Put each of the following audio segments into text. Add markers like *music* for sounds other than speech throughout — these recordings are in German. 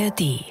ARD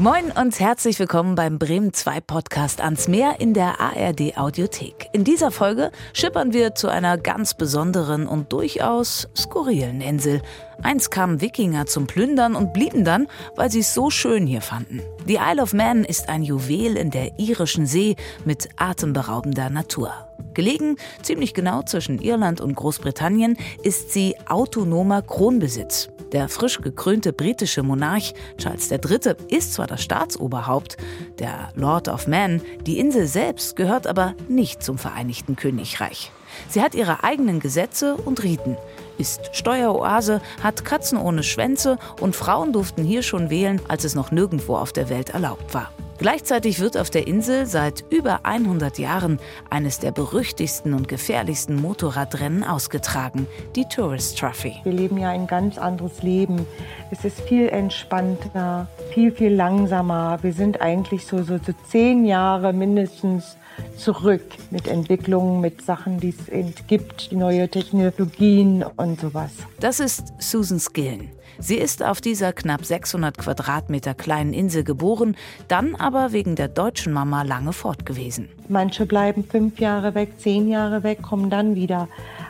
Moin und herzlich willkommen beim Bremen 2 Podcast ans Meer in der ARD Audiothek. In dieser Folge schippern wir zu einer ganz besonderen und durchaus skurrilen Insel. Einst kamen Wikinger zum Plündern und blieben dann, weil sie es so schön hier fanden. Die Isle of Man ist ein Juwel in der irischen See mit atemberaubender Natur. Gelegen ziemlich genau zwischen Irland und Großbritannien ist sie autonomer Kronbesitz. Der frisch gekrönte britische Monarch Charles III. ist zwar das Staatsoberhaupt, der Lord of Man, die Insel selbst gehört aber nicht zum Vereinigten Königreich. Sie hat ihre eigenen Gesetze und Riten, ist Steueroase, hat Katzen ohne Schwänze und Frauen durften hier schon wählen, als es noch nirgendwo auf der Welt erlaubt war. Gleichzeitig wird auf der Insel seit über 100 Jahren eines der berüchtigsten und gefährlichsten Motorradrennen ausgetragen, die Tourist Trophy. Wir leben ja ein ganz anderes Leben. Es ist viel entspannter, viel, viel langsamer. Wir sind eigentlich so, so, so zehn Jahre mindestens zurück mit Entwicklungen, mit Sachen, die es gibt, neue Technologien und sowas. Das ist Susan Skillen. Sie ist auf dieser knapp 600 Quadratmeter kleinen Insel geboren, dann aber wegen der deutschen Mama lange fort gewesen. Manche bleiben fünf Jahre weg, zehn Jahre weg, kommen dann wieder.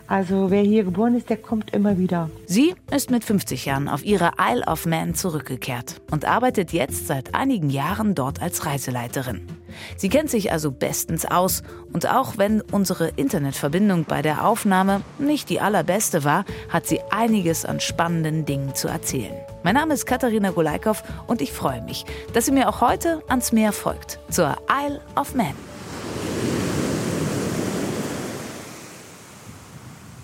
Also wer hier geboren ist, der kommt immer wieder. Sie ist mit 50 Jahren auf ihre Isle of Man zurückgekehrt und arbeitet jetzt seit einigen Jahren dort als Reiseleiterin. Sie kennt sich also bestens aus und auch wenn unsere Internetverbindung bei der Aufnahme nicht die allerbeste war, hat sie einiges an spannenden Dingen zu erzählen. Mein Name ist Katharina Golaikow und ich freue mich, dass sie mir auch heute ans Meer folgt, zur Isle of Man.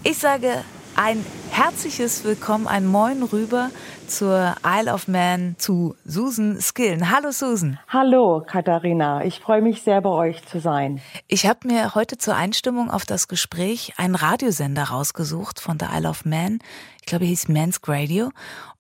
Ich sage ein herzliches Willkommen, ein Moin rüber zur Isle of Man zu Susan Skillen. Hallo Susan. Hallo Katharina, ich freue mich sehr bei euch zu sein. Ich habe mir heute zur Einstimmung auf das Gespräch einen Radiosender rausgesucht von der Isle of Man. Ich glaube, hieß Man's Radio.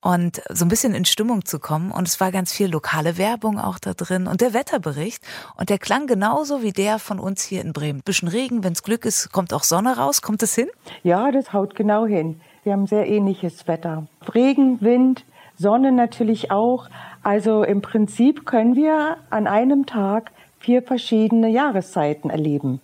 Und so ein bisschen in Stimmung zu kommen. Und es war ganz viel lokale Werbung auch da drin und der Wetterbericht. Und der klang genauso wie der von uns hier in Bremen. Bisschen Regen, wenn es Glück ist, kommt auch Sonne raus. Kommt es hin? Ja, das haut genau hin. Wir haben sehr ähnliches Wetter. Regen, Wind, Sonne natürlich auch. Also im Prinzip können wir an einem Tag vier verschiedene Jahreszeiten erleben.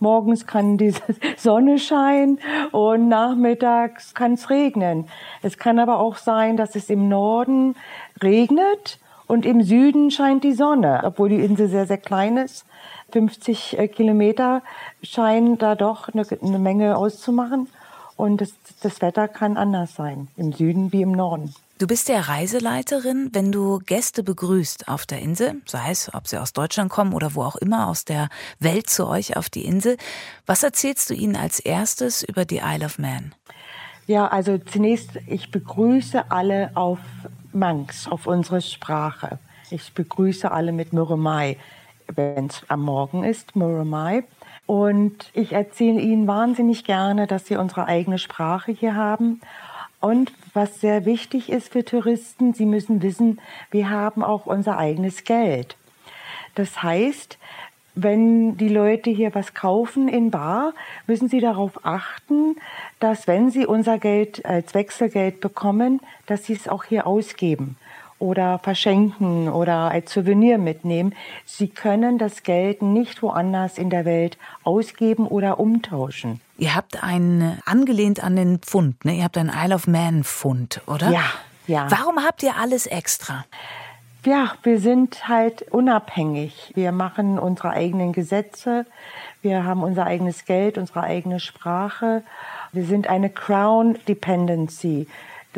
Morgens kann die *laughs* Sonne scheinen und nachmittags kann es regnen. Es kann aber auch sein, dass es im Norden regnet und im Süden scheint die Sonne, obwohl die Insel sehr, sehr klein ist. 50 äh, Kilometer scheinen da doch eine, eine Menge auszumachen. Und das, das Wetter kann anders sein, im Süden wie im Norden. Du bist ja Reiseleiterin, wenn du Gäste begrüßt auf der Insel, sei es, ob sie aus Deutschland kommen oder wo auch immer aus der Welt zu euch auf die Insel. Was erzählst du ihnen als erstes über die Isle of Man? Ja, also zunächst, ich begrüße alle auf Manx, auf unsere Sprache. Ich begrüße alle mit Murumai, wenn es am Morgen ist, Murumai. Und ich erzähle Ihnen wahnsinnig gerne, dass Sie unsere eigene Sprache hier haben. Und was sehr wichtig ist für Touristen, Sie müssen wissen, wir haben auch unser eigenes Geld. Das heißt, wenn die Leute hier was kaufen in Bar, müssen sie darauf achten, dass wenn sie unser Geld als Wechselgeld bekommen, dass sie es auch hier ausgeben oder verschenken oder als Souvenir mitnehmen. Sie können das Geld nicht woanders in der Welt ausgeben oder umtauschen. Ihr habt einen, angelehnt an den Pfund, ne? Ihr habt einen Isle of Man Pfund, oder? Ja, ja. Warum habt ihr alles extra? Ja, wir sind halt unabhängig. Wir machen unsere eigenen Gesetze. Wir haben unser eigenes Geld, unsere eigene Sprache. Wir sind eine Crown Dependency.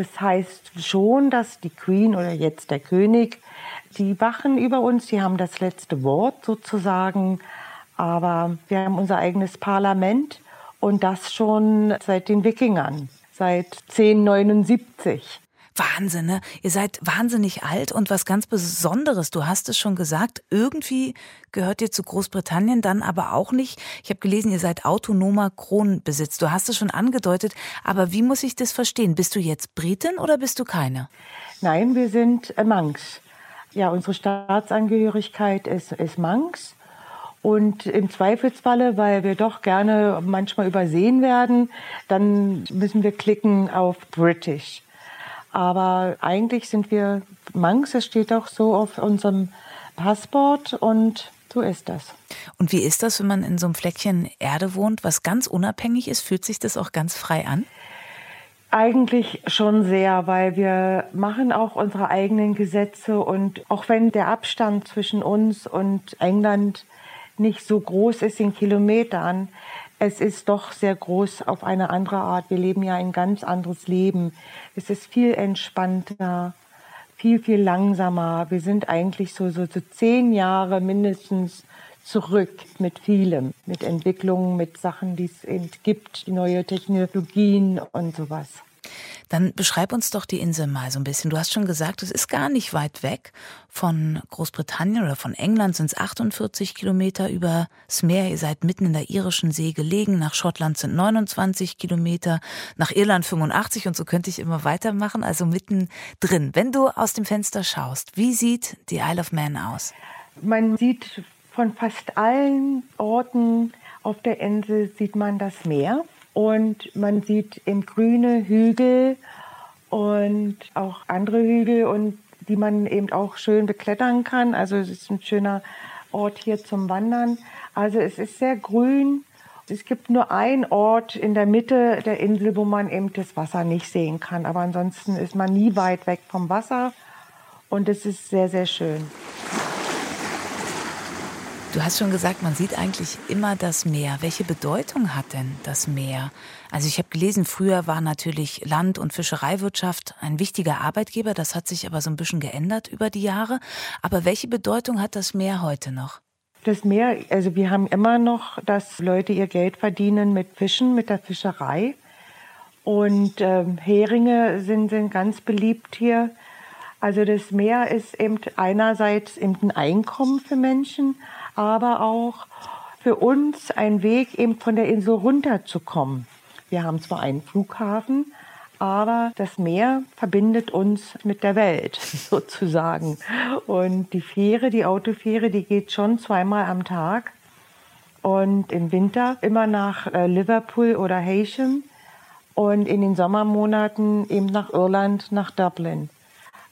Das heißt schon, dass die Queen oder jetzt der König, die wachen über uns, die haben das letzte Wort sozusagen. Aber wir haben unser eigenes Parlament und das schon seit den Wikingern, seit 1079. Wahnsinn, ne? Ihr seid wahnsinnig alt und was ganz Besonderes, du hast es schon gesagt, irgendwie gehört ihr zu Großbritannien, dann aber auch nicht. Ich habe gelesen, ihr seid autonomer Kronbesitz. Du hast es schon angedeutet, aber wie muss ich das verstehen? Bist du jetzt Britin oder bist du keine? Nein, wir sind Manx. Ja, unsere Staatsangehörigkeit ist, ist Manx. Und im Zweifelsfalle, weil wir doch gerne manchmal übersehen werden, dann müssen wir klicken auf British. Aber eigentlich sind wir Manx, es steht auch so auf unserem Passport und so ist das. Und wie ist das, wenn man in so einem Fleckchen Erde wohnt, was ganz unabhängig ist? Fühlt sich das auch ganz frei an? Eigentlich schon sehr, weil wir machen auch unsere eigenen Gesetze und auch wenn der Abstand zwischen uns und England nicht so groß ist in Kilometern, es ist doch sehr groß auf eine andere Art. Wir leben ja ein ganz anderes Leben. Es ist viel entspannter, viel, viel langsamer. Wir sind eigentlich so, so, so zehn Jahre mindestens zurück mit vielem, mit Entwicklungen, mit Sachen, die es eben gibt, neue Technologien und sowas. Dann beschreib uns doch die Insel mal so ein bisschen. Du hast schon gesagt, es ist gar nicht weit weg. Von Großbritannien oder von England sind es 48 Kilometer übers Meer. Ihr seid mitten in der irischen See gelegen. Nach Schottland sind 29 Kilometer, nach Irland 85 und so könnte ich immer weitermachen. Also mitten drin. Wenn du aus dem Fenster schaust, wie sieht die Isle of Man aus? Man sieht von fast allen Orten auf der Insel sieht man das Meer und man sieht im grüne Hügel und auch andere Hügel und die man eben auch schön beklettern kann. Also es ist ein schöner Ort hier zum Wandern. Also es ist sehr grün. Es gibt nur einen Ort in der Mitte der Insel, wo man eben das Wasser nicht sehen kann. Aber ansonsten ist man nie weit weg vom Wasser und es ist sehr, sehr schön. Du hast schon gesagt, man sieht eigentlich immer das Meer. Welche Bedeutung hat denn das Meer? Also ich habe gelesen, früher war natürlich Land- und Fischereiwirtschaft ein wichtiger Arbeitgeber. Das hat sich aber so ein bisschen geändert über die Jahre. Aber welche Bedeutung hat das Meer heute noch? Das Meer, also wir haben immer noch, dass Leute ihr Geld verdienen mit Fischen, mit der Fischerei. Und ähm, Heringe sind, sind ganz beliebt hier. Also das Meer ist eben einerseits eben ein Einkommen für Menschen, aber auch für uns ein Weg, eben von der Insel runterzukommen. Wir haben zwar einen Flughafen, aber das Meer verbindet uns mit der Welt *laughs* sozusagen. Und die Fähre, die Autofähre, die geht schon zweimal am Tag. Und im Winter immer nach äh, Liverpool oder Heysham und in den Sommermonaten eben nach Irland, nach Dublin.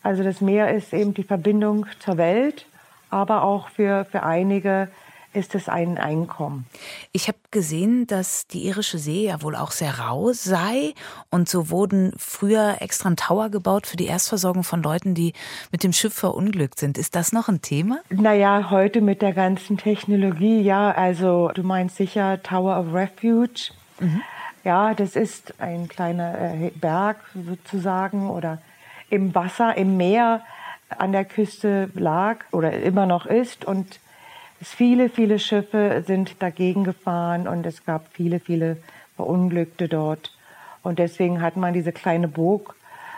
Also das Meer ist eben die Verbindung zur Welt aber auch für, für einige ist es ein Einkommen. Ich habe gesehen, dass die irische See ja wohl auch sehr rau sei und so wurden früher extra ein Tower gebaut für die Erstversorgung von Leuten, die mit dem Schiff verunglückt sind. Ist das noch ein Thema? Naja, heute mit der ganzen Technologie, ja, also du meinst sicher Tower of Refuge. Mhm. Ja, das ist ein kleiner äh, Berg sozusagen oder im Wasser, im Meer an der Küste lag oder immer noch ist. Und viele, viele Schiffe sind dagegen gefahren und es gab viele, viele Verunglückte dort. Und deswegen hat man diese kleine Burg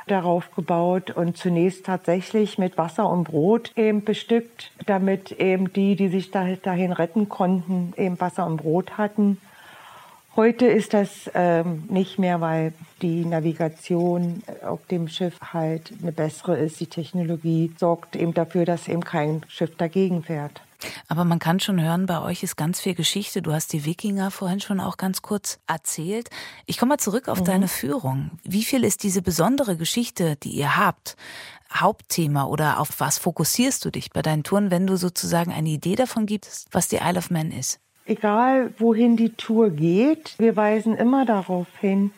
darauf gebaut und zunächst tatsächlich mit Wasser und Brot eben bestückt, damit eben die, die sich dahin retten konnten, eben Wasser und Brot hatten. Heute ist das ähm, nicht mehr, weil die Navigation auf dem Schiff halt eine bessere ist. Die Technologie sorgt eben dafür, dass eben kein Schiff dagegen fährt. Aber man kann schon hören, bei euch ist ganz viel Geschichte. Du hast die Wikinger vorhin schon auch ganz kurz erzählt. Ich komme mal zurück auf mhm. deine Führung. Wie viel ist diese besondere Geschichte, die ihr habt, Hauptthema oder auf was fokussierst du dich bei deinen Touren, wenn du sozusagen eine Idee davon gibst, was die Isle of Man ist? Egal wohin die Tour geht, wir weisen immer darauf hin,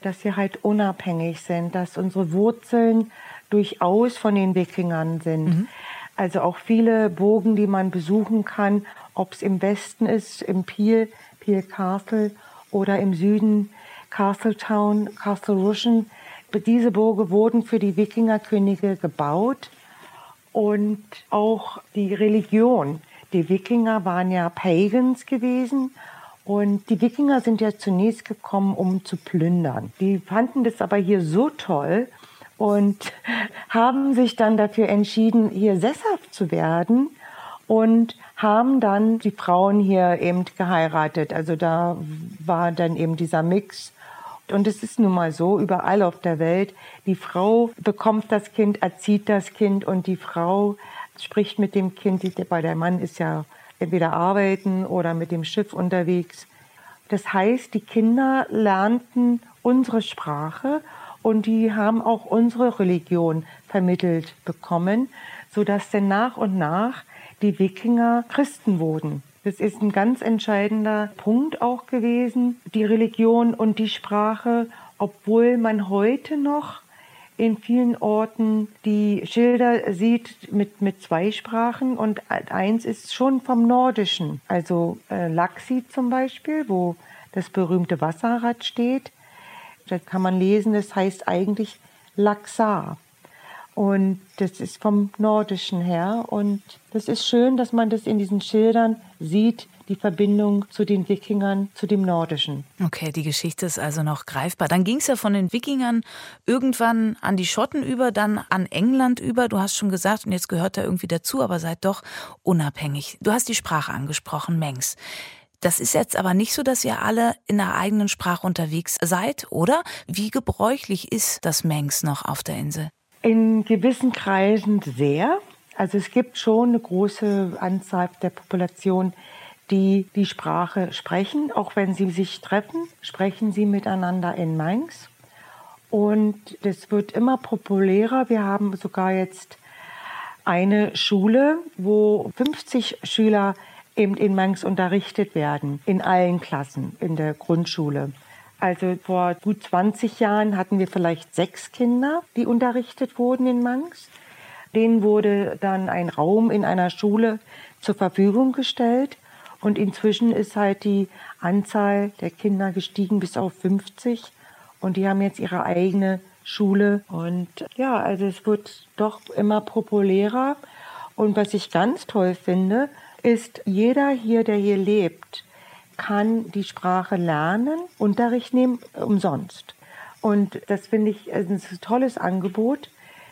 dass wir halt unabhängig sind, dass unsere Wurzeln durchaus von den Wikingern sind. Mhm. Also auch viele Burgen, die man besuchen kann, ob es im Westen ist, im Peel, Peel Castle oder im Süden Castletown, Castle Rushen. Diese Burgen wurden für die Wikingerkönige gebaut und auch die Religion die Wikinger waren ja Pagans gewesen und die Wikinger sind ja zunächst gekommen, um zu plündern. Die fanden das aber hier so toll und *laughs* haben sich dann dafür entschieden, hier sesshaft zu werden und haben dann die Frauen hier eben geheiratet. Also da war dann eben dieser Mix Und es ist nun mal so, überall auf der Welt, die Frau bekommt das Kind, erzieht das Kind und die Frau spricht mit dem Kind, bei der Mann ist ja entweder arbeiten oder mit dem Schiff unterwegs. Das heißt, die Kinder lernten unsere Sprache und die haben auch unsere Religion vermittelt bekommen, sodass dann nach und nach die Wikinger Christen wurden. Das ist ein ganz entscheidender Punkt auch gewesen, die Religion und die Sprache, obwohl man heute noch in vielen Orten die Schilder sieht mit, mit zwei Sprachen und eins ist schon vom Nordischen. Also äh, Laxi zum Beispiel, wo das berühmte Wasserrad steht. Da kann man lesen, das heißt eigentlich Laxar. Und das ist vom Nordischen her. Und das ist schön, dass man das in diesen Schildern sieht, die Verbindung zu den Wikingern, zu dem Nordischen. Okay, die Geschichte ist also noch greifbar. Dann ging es ja von den Wikingern irgendwann an die Schotten über, dann an England über. Du hast schon gesagt, und jetzt gehört da irgendwie dazu, aber seid doch unabhängig. Du hast die Sprache angesprochen, Mengs. Das ist jetzt aber nicht so, dass ihr alle in der eigenen Sprache unterwegs seid, oder? Wie gebräuchlich ist das Mengs noch auf der Insel? In gewissen Kreisen sehr. Also es gibt schon eine große Anzahl der Population, die die Sprache sprechen. Auch wenn sie sich treffen, sprechen sie miteinander in Mainz. Und das wird immer populärer. Wir haben sogar jetzt eine Schule, wo 50 Schüler eben in Mainz unterrichtet werden, in allen Klassen in der Grundschule. Also vor gut 20 Jahren hatten wir vielleicht sechs Kinder, die unterrichtet wurden in Manx. Denen wurde dann ein Raum in einer Schule zur Verfügung gestellt. Und inzwischen ist halt die Anzahl der Kinder gestiegen bis auf 50. Und die haben jetzt ihre eigene Schule. Und ja, also es wird doch immer populärer. Und was ich ganz toll finde, ist, jeder hier, der hier lebt, kann die Sprache lernen, Unterricht nehmen, umsonst. Und das finde ich ein tolles Angebot,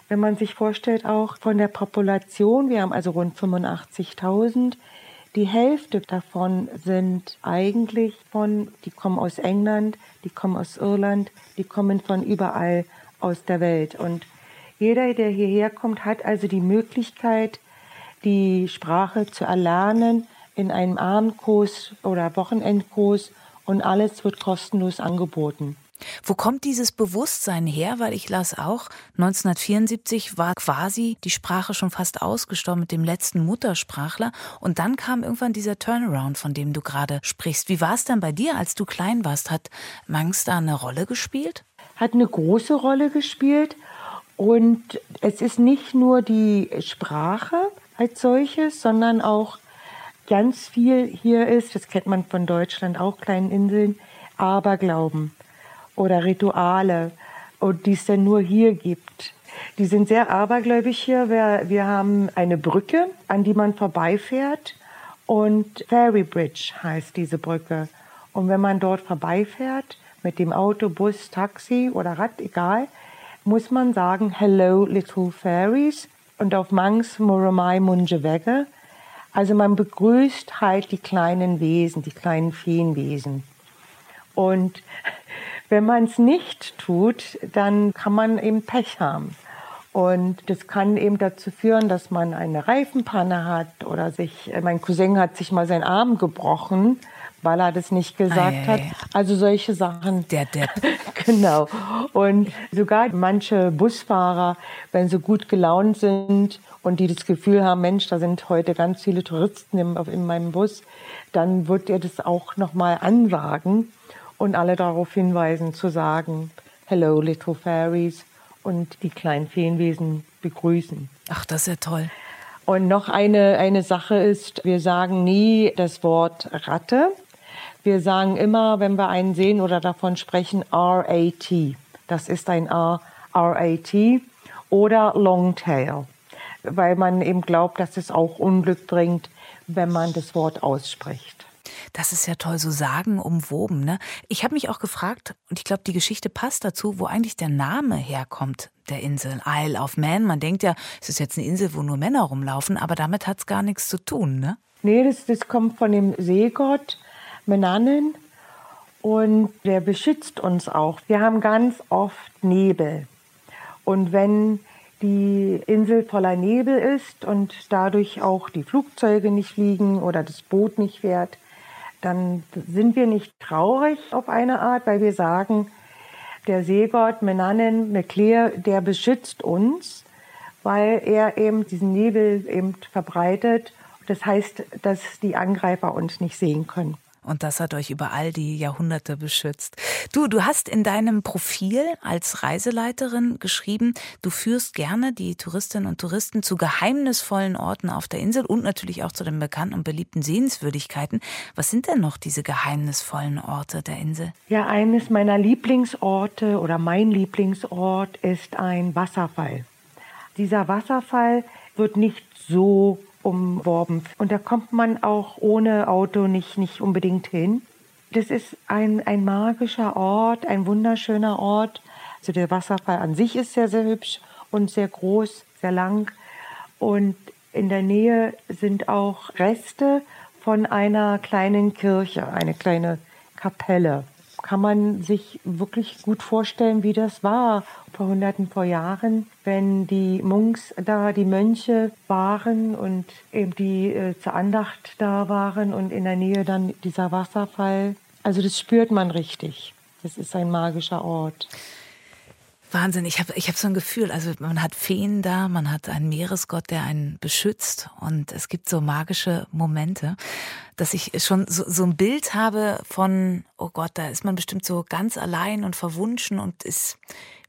wenn man sich vorstellt, auch von der Population, wir haben also rund 85.000, die Hälfte davon sind eigentlich von, die kommen aus England, die kommen aus Irland, die kommen von überall aus der Welt. Und jeder, der hierher kommt, hat also die Möglichkeit, die Sprache zu erlernen, in einem Abendkurs oder Wochenendkurs und alles wird kostenlos angeboten. Wo kommt dieses Bewusstsein her? Weil ich las auch, 1974 war quasi die Sprache schon fast ausgestorben mit dem letzten Muttersprachler. Und dann kam irgendwann dieser Turnaround, von dem du gerade sprichst. Wie war es dann bei dir, als du klein warst? Hat Mangs da eine Rolle gespielt? Hat eine große Rolle gespielt. Und es ist nicht nur die Sprache als solches, sondern auch ganz viel hier ist, das kennt man von Deutschland, auch kleinen Inseln, Aberglauben oder Rituale die es dann nur hier gibt. Die sind sehr abergläubig hier. Wir, wir haben eine Brücke, an die man vorbeifährt und Ferry Bridge heißt diese Brücke. Und wenn man dort vorbeifährt, mit dem Auto, Bus, Taxi oder Rad, egal, muss man sagen, Hello Little Fairies und auf Mangs Muramai Munjewege also man begrüßt halt die kleinen Wesen, die kleinen Feenwesen. Und wenn man es nicht tut, dann kann man eben Pech haben. Und das kann eben dazu führen, dass man eine Reifenpanne hat oder sich, mein Cousin hat sich mal seinen Arm gebrochen, weil er das nicht gesagt ei, hat. Also solche Sachen. Der Depp. *laughs* genau. Und sogar manche Busfahrer, wenn sie gut gelaunt sind und die das Gefühl haben, Mensch, da sind heute ganz viele Touristen in, in meinem Bus, dann wird er das auch nochmal ansagen und alle darauf hinweisen zu sagen, Hello, little fairies und die kleinen Feenwesen begrüßen. Ach, das ist ja toll. Und noch eine, eine Sache ist, wir sagen nie das Wort Ratte. Wir sagen immer, wenn wir einen sehen oder davon sprechen, RAT. Das ist ein R, RAT oder Longtail weil man eben glaubt, dass es auch Unglück bringt, wenn man das Wort ausspricht. Das ist ja toll, so sagen umwoben. Ne? Ich habe mich auch gefragt, und ich glaube, die Geschichte passt dazu, wo eigentlich der Name herkommt der Insel. Isle of Man. Man denkt ja, es ist jetzt eine Insel, wo nur Männer rumlaufen, aber damit hat es gar nichts zu tun, ne? Nee, das, das kommt von dem Seegott Menannen. und der beschützt uns auch. Wir haben ganz oft Nebel. Und wenn die Insel voller Nebel ist und dadurch auch die Flugzeuge nicht fliegen oder das Boot nicht fährt, dann sind wir nicht traurig auf eine Art, weil wir sagen, der Seegott Menanen, Mekleer, der beschützt uns, weil er eben diesen Nebel eben verbreitet. Das heißt, dass die Angreifer uns nicht sehen können. Und das hat euch über all die Jahrhunderte beschützt. Du, du hast in deinem Profil als Reiseleiterin geschrieben, du führst gerne die Touristinnen und Touristen zu geheimnisvollen Orten auf der Insel und natürlich auch zu den bekannten und beliebten Sehenswürdigkeiten. Was sind denn noch diese geheimnisvollen Orte der Insel? Ja, eines meiner Lieblingsorte oder mein Lieblingsort ist ein Wasserfall. Dieser Wasserfall wird nicht so umworben. Und da kommt man auch ohne Auto nicht, nicht unbedingt hin. Das ist ein, ein magischer Ort, ein wunderschöner Ort. Also der Wasserfall an sich ist sehr, sehr hübsch und sehr groß, sehr lang. Und in der Nähe sind auch Reste von einer kleinen Kirche, eine kleine Kapelle kann man sich wirklich gut vorstellen, wie das war vor Hunderten vor Jahren, wenn die Munks da, die Mönche waren und eben die äh, zur Andacht da waren und in der Nähe dann dieser Wasserfall. Also das spürt man richtig. Das ist ein magischer Ort. Wahnsinn, ich habe ich hab so ein Gefühl, also man hat Feen da, man hat einen Meeresgott, der einen beschützt und es gibt so magische Momente, dass ich schon so, so ein Bild habe von, oh Gott, da ist man bestimmt so ganz allein und verwunschen und ist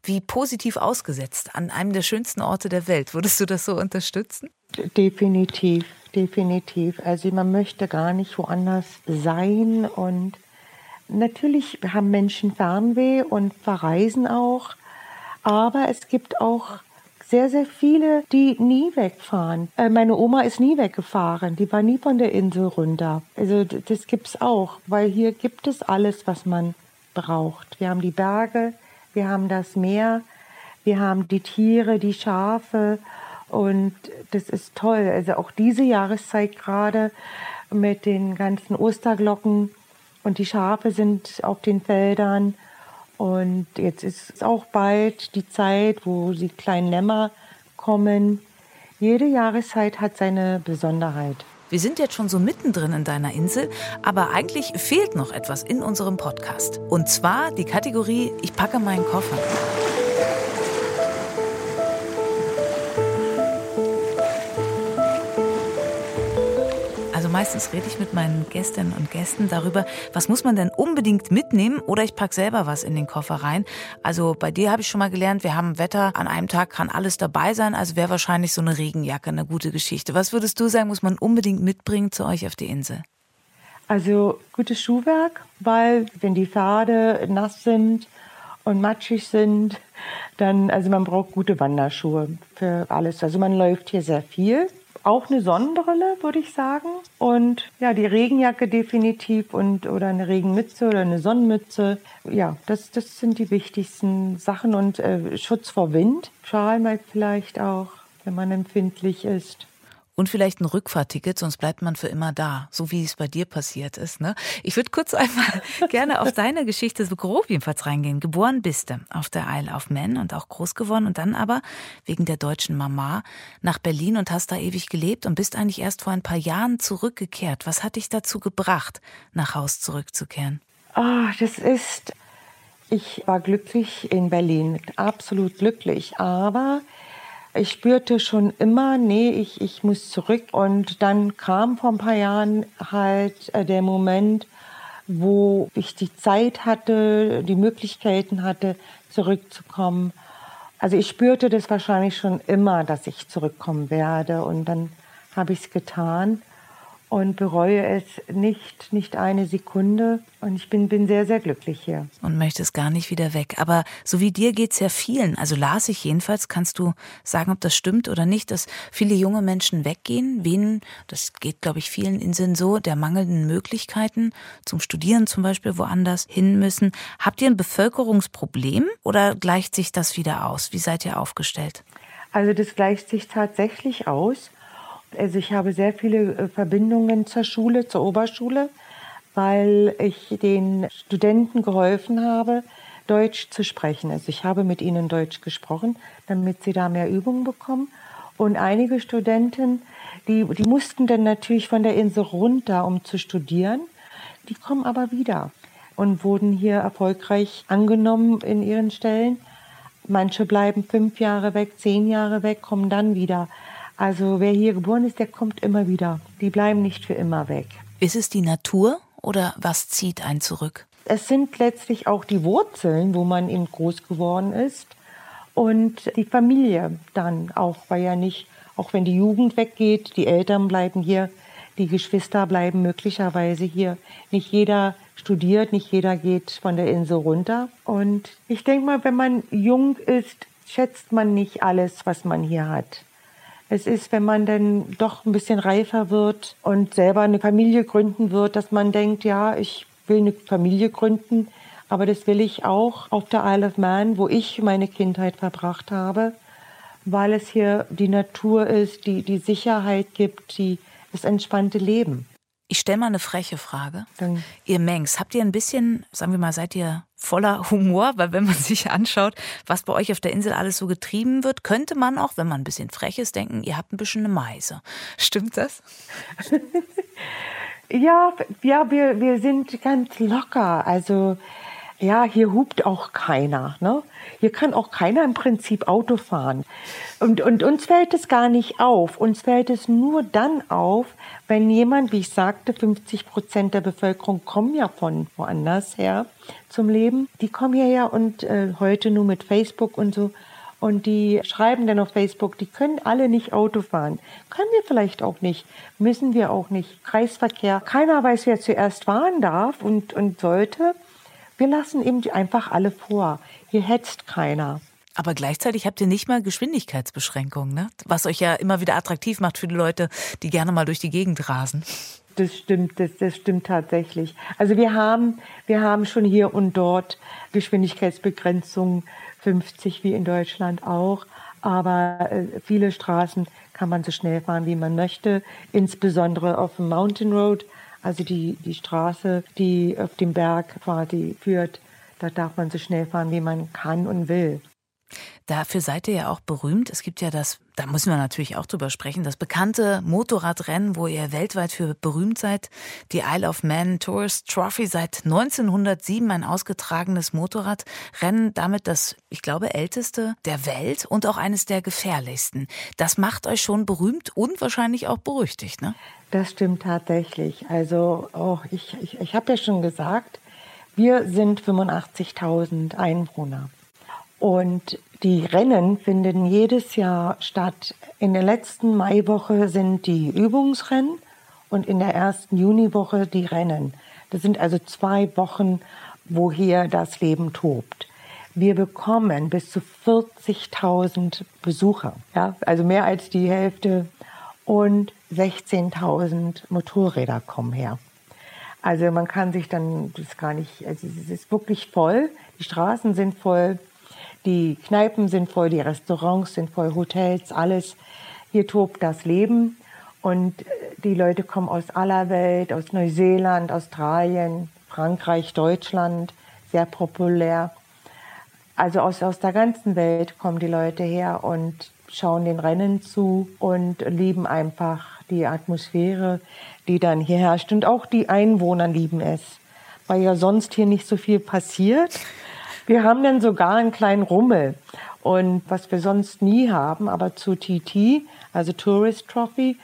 wie positiv ausgesetzt an einem der schönsten Orte der Welt. Würdest du das so unterstützen? Definitiv, definitiv. Also man möchte gar nicht woanders sein und natürlich haben Menschen Fernweh und verreisen auch. Aber es gibt auch sehr, sehr viele, die nie wegfahren. Äh, meine Oma ist nie weggefahren. Die war nie von der Insel runter. Also das gibt es auch, weil hier gibt es alles, was man braucht. Wir haben die Berge, wir haben das Meer, wir haben die Tiere, die Schafe und das ist toll. Also auch diese Jahreszeit gerade mit den ganzen Osterglocken und die Schafe sind auf den Feldern und jetzt ist auch bald die Zeit, wo die kleinen Lämmer kommen. Jede Jahreszeit hat seine Besonderheit. Wir sind jetzt schon so mittendrin in deiner Insel, aber eigentlich fehlt noch etwas in unserem Podcast. Und zwar die Kategorie Ich packe meinen Koffer. Meistens rede ich mit meinen Gästinnen und Gästen darüber, was muss man denn unbedingt mitnehmen oder ich packe selber was in den Koffer rein. Also bei dir habe ich schon mal gelernt, wir haben Wetter, an einem Tag kann alles dabei sein, also wäre wahrscheinlich so eine Regenjacke eine gute Geschichte. Was würdest du sagen, muss man unbedingt mitbringen zu euch auf die Insel? Also gutes Schuhwerk, weil wenn die Pfade nass sind und matschig sind, dann, also man braucht gute Wanderschuhe für alles. Also man läuft hier sehr viel auch eine Sonnenbrille, würde ich sagen. Und ja, die Regenjacke definitiv und oder eine Regenmütze oder eine Sonnenmütze. Ja, das, das sind die wichtigsten Sachen. Und äh, Schutz vor Wind, Schal vielleicht auch, wenn man empfindlich ist. Und vielleicht ein Rückfahrticket, sonst bleibt man für immer da, so wie es bei dir passiert ist. Ne? Ich würde kurz *laughs* einmal gerne auf deine Geschichte so grob jedenfalls reingehen. Geboren bist du auf der Isle of Man und auch groß geworden und dann aber wegen der deutschen Mama nach Berlin und hast da ewig gelebt und bist eigentlich erst vor ein paar Jahren zurückgekehrt. Was hat dich dazu gebracht, nach Haus zurückzukehren? Ah, oh, das ist, ich war glücklich in Berlin, absolut glücklich, aber ich spürte schon immer, nee, ich, ich muss zurück. Und dann kam vor ein paar Jahren halt äh, der Moment, wo ich die Zeit hatte, die Möglichkeiten hatte, zurückzukommen. Also ich spürte das wahrscheinlich schon immer, dass ich zurückkommen werde. Und dann habe ich es getan und bereue es nicht, nicht eine Sekunde. Und ich bin, bin sehr, sehr glücklich hier. Und möchte es gar nicht wieder weg. Aber so wie dir geht es ja vielen. Also las ich jedenfalls, kannst du sagen, ob das stimmt oder nicht, dass viele junge Menschen weggehen, wen, das geht, glaube ich, vielen Inseln so, der mangelnden Möglichkeiten zum Studieren zum Beispiel woanders hin müssen. Habt ihr ein Bevölkerungsproblem oder gleicht sich das wieder aus? Wie seid ihr aufgestellt? Also das gleicht sich tatsächlich aus. Also ich habe sehr viele äh, Verbindungen zur Schule, zur Oberschule. weil ich den Studenten geholfen habe, Deutsch zu sprechen. Also ich habe mit ihnen Deutsch gesprochen, damit sie da mehr Übung bekommen. Und einige Studenten, die, die mussten dann natürlich von der Insel runter, um zu studieren. Die kommen aber wieder und wurden hier erfolgreich angenommen in ihren Stellen. Manche bleiben fünf Jahre weg, zehn Jahre weg, kommen dann wieder. Also wer hier geboren ist, der kommt immer wieder. Die bleiben nicht für immer weg. Ist es die Natur oder was zieht einen zurück? Es sind letztlich auch die Wurzeln, wo man eben groß geworden ist. Und die Familie dann auch, weil ja nicht, auch wenn die Jugend weggeht, die Eltern bleiben hier, die Geschwister bleiben möglicherweise hier. Nicht jeder studiert, nicht jeder geht von der Insel runter. Und ich denke mal, wenn man jung ist, schätzt man nicht alles, was man hier hat. Es ist, wenn man dann doch ein bisschen reifer wird und selber eine Familie gründen wird, dass man denkt, ja, ich will eine Familie gründen, aber das will ich auch auf der Isle of Man, wo ich meine Kindheit verbracht habe, weil es hier die Natur ist, die die Sicherheit gibt, die das entspannte Leben. Ich stelle mal eine freche Frage. Dann. Ihr Mengs, habt ihr ein bisschen, sagen wir mal, seid ihr voller Humor? Weil wenn man *laughs* sich anschaut, was bei euch auf der Insel alles so getrieben wird, könnte man auch, wenn man ein bisschen frech ist, denken, ihr habt ein bisschen eine Meise. Stimmt das? *laughs* ja, ja, wir, wir sind ganz locker. Also ja, hier hupt auch keiner. Ne? Hier kann auch keiner im Prinzip Auto fahren. Und, und uns fällt es gar nicht auf. Uns fällt es nur dann auf, wenn jemand, wie ich sagte, 50 Prozent der Bevölkerung kommen ja von woanders her zum Leben. Die kommen hierher und äh, heute nur mit Facebook und so. Und die schreiben dann auf Facebook, die können alle nicht Auto fahren. Können wir vielleicht auch nicht. Müssen wir auch nicht. Kreisverkehr. Keiner weiß, wer zuerst fahren darf und, und sollte. Wir lassen eben einfach alle vor. Hier hetzt keiner. Aber gleichzeitig habt ihr nicht mal Geschwindigkeitsbeschränkungen, ne? was euch ja immer wieder attraktiv macht für die Leute, die gerne mal durch die Gegend rasen. Das stimmt, das, das stimmt tatsächlich. Also wir haben, wir haben schon hier und dort Geschwindigkeitsbegrenzungen, 50 wie in Deutschland auch. Aber äh, viele Straßen kann man so schnell fahren, wie man möchte. Insbesondere auf dem Mountain Road also die, die Straße, die auf dem Berg quasi führt, da darf man so schnell fahren, wie man kann und will. Dafür seid ihr ja auch berühmt. Es gibt ja das, da müssen wir natürlich auch drüber sprechen, das bekannte Motorradrennen, wo ihr weltweit für berühmt seid. Die Isle of Man Tourist Trophy seit 1907 ein ausgetragenes Motorradrennen, damit das, ich glaube, älteste der Welt und auch eines der gefährlichsten. Das macht euch schon berühmt und wahrscheinlich auch berüchtigt, ne? Das stimmt tatsächlich. Also, oh, ich, ich, ich habe ja schon gesagt, wir sind 85.000 Einwohner. Und die Rennen finden jedes Jahr statt. In der letzten Maiwoche sind die Übungsrennen und in der ersten Juniwoche die Rennen. Das sind also zwei Wochen, wo hier das Leben tobt. Wir bekommen bis zu 40.000 Besucher, ja, also mehr als die Hälfte und 16.000 Motorräder kommen her. Also man kann sich dann das gar nicht, also es ist wirklich voll, die Straßen sind voll, die Kneipen sind voll, die Restaurants sind voll, Hotels, alles. Hier tobt das Leben und die Leute kommen aus aller Welt, aus Neuseeland, Australien, Frankreich, Deutschland, sehr populär. Also aus, aus der ganzen Welt kommen die Leute her und schauen den Rennen zu und lieben einfach die Atmosphäre, die dann hier herrscht. Und auch die Einwohner lieben es, weil ja sonst hier nicht so viel passiert. Wir haben dann sogar einen kleinen Rummel. Und was wir sonst nie haben, aber zu TT, also Tourist Trophy,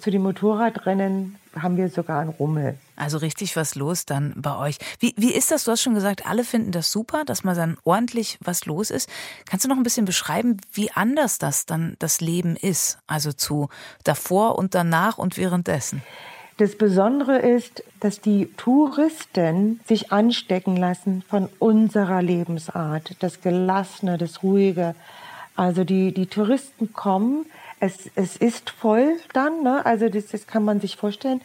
zu den Motorradrennen haben wir sogar einen Rummel. Also richtig was los dann bei euch. Wie, wie ist das? Du hast schon gesagt, alle finden das super, dass mal dann ordentlich was los ist. Kannst du noch ein bisschen beschreiben, wie anders das dann das Leben ist? Also zu davor und danach und währenddessen? Das Besondere ist, dass die Touristen sich anstecken lassen von unserer Lebensart. Das Gelassene, das Ruhige. Also die, die Touristen kommen, es, es ist voll dann, ne? also das, das kann man sich vorstellen.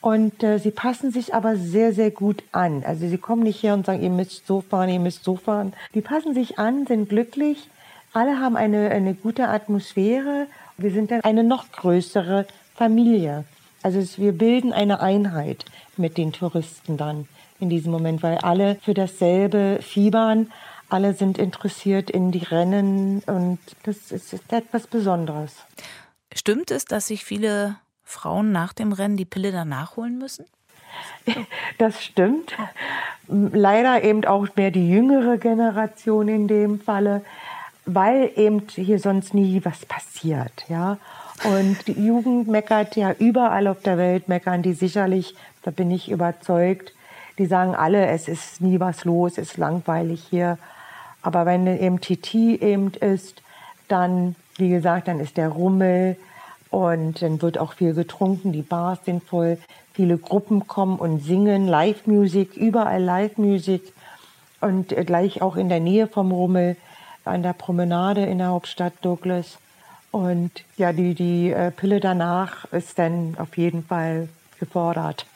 Und äh, sie passen sich aber sehr, sehr gut an. Also sie kommen nicht her und sagen, ihr müsst so fahren, ihr müsst so fahren. Die passen sich an, sind glücklich. Alle haben eine, eine gute Atmosphäre. Wir sind dann eine noch größere Familie. Also wir bilden eine Einheit mit den Touristen dann in diesem Moment, weil alle für dasselbe fiebern, alle sind interessiert in die Rennen und das ist etwas Besonderes. Stimmt es, dass sich viele Frauen nach dem Rennen die Pille dann nachholen müssen? Das stimmt. Leider eben auch mehr die jüngere Generation in dem Falle, weil eben hier sonst nie was passiert, ja. Und die Jugend meckert ja überall auf der Welt, meckern die sicherlich, da bin ich überzeugt. Die sagen alle, es ist nie was los, es ist langweilig hier. Aber wenn eben TT eben ist, dann, wie gesagt, dann ist der Rummel und dann wird auch viel getrunken, die Bars sind voll, viele Gruppen kommen und singen, Live-Musik, überall Live-Musik und gleich auch in der Nähe vom Rummel an der Promenade in der Hauptstadt Douglas. Und ja, die, die äh, Pille danach ist dann auf jeden Fall gefordert.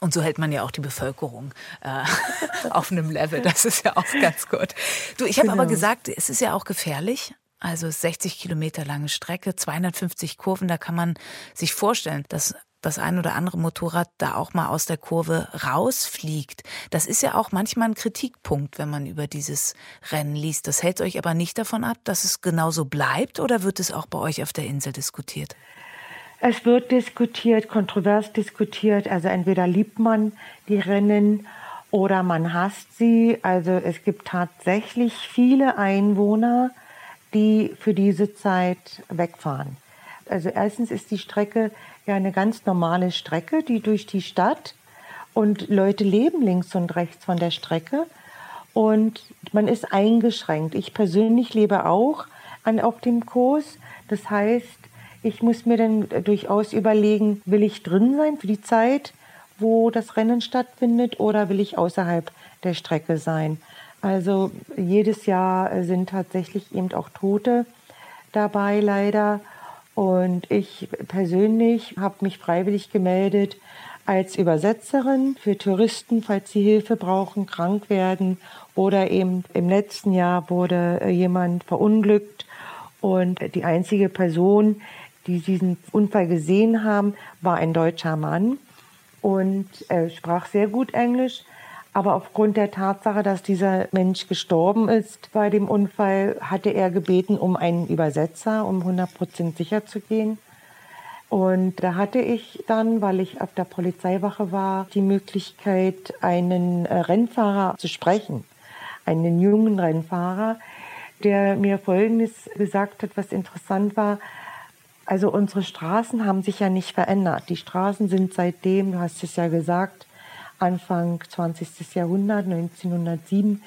Und so hält man ja auch die Bevölkerung äh, *laughs* auf einem Level. Das ist ja auch ganz gut. Du, ich habe genau. aber gesagt, es ist ja auch gefährlich. Also 60 Kilometer lange Strecke, 250 Kurven, da kann man sich vorstellen, dass das ein oder andere Motorrad da auch mal aus der Kurve rausfliegt. Das ist ja auch manchmal ein Kritikpunkt, wenn man über dieses Rennen liest. Das hält euch aber nicht davon ab, dass es genauso bleibt oder wird es auch bei euch auf der Insel diskutiert? Es wird diskutiert, kontrovers diskutiert. Also entweder liebt man die Rennen oder man hasst sie. Also es gibt tatsächlich viele Einwohner, die für diese Zeit wegfahren. Also erstens ist die Strecke ja eine ganz normale Strecke, die durch die Stadt und Leute leben links und rechts von der Strecke und man ist eingeschränkt. Ich persönlich lebe auch an, auf dem Kurs. Das heißt, ich muss mir dann durchaus überlegen, will ich drin sein für die Zeit, wo das Rennen stattfindet oder will ich außerhalb der Strecke sein. Also jedes Jahr sind tatsächlich eben auch Tote dabei leider. Und ich persönlich habe mich freiwillig gemeldet als Übersetzerin für Touristen, falls sie Hilfe brauchen, krank werden oder eben im letzten Jahr wurde äh, jemand verunglückt und die einzige Person, die diesen Unfall gesehen haben, war ein deutscher Mann und er sprach sehr gut Englisch. Aber aufgrund der Tatsache, dass dieser Mensch gestorben ist bei dem Unfall, hatte er gebeten um einen Übersetzer, um 100 Prozent sicher zu gehen. Und da hatte ich dann, weil ich auf der Polizeiwache war, die Möglichkeit, einen äh, Rennfahrer zu sprechen. Einen jungen Rennfahrer, der mir Folgendes gesagt hat, was interessant war. Also unsere Straßen haben sich ja nicht verändert. Die Straßen sind seitdem, du hast es ja gesagt, Anfang 20. Jahrhundert, 1907.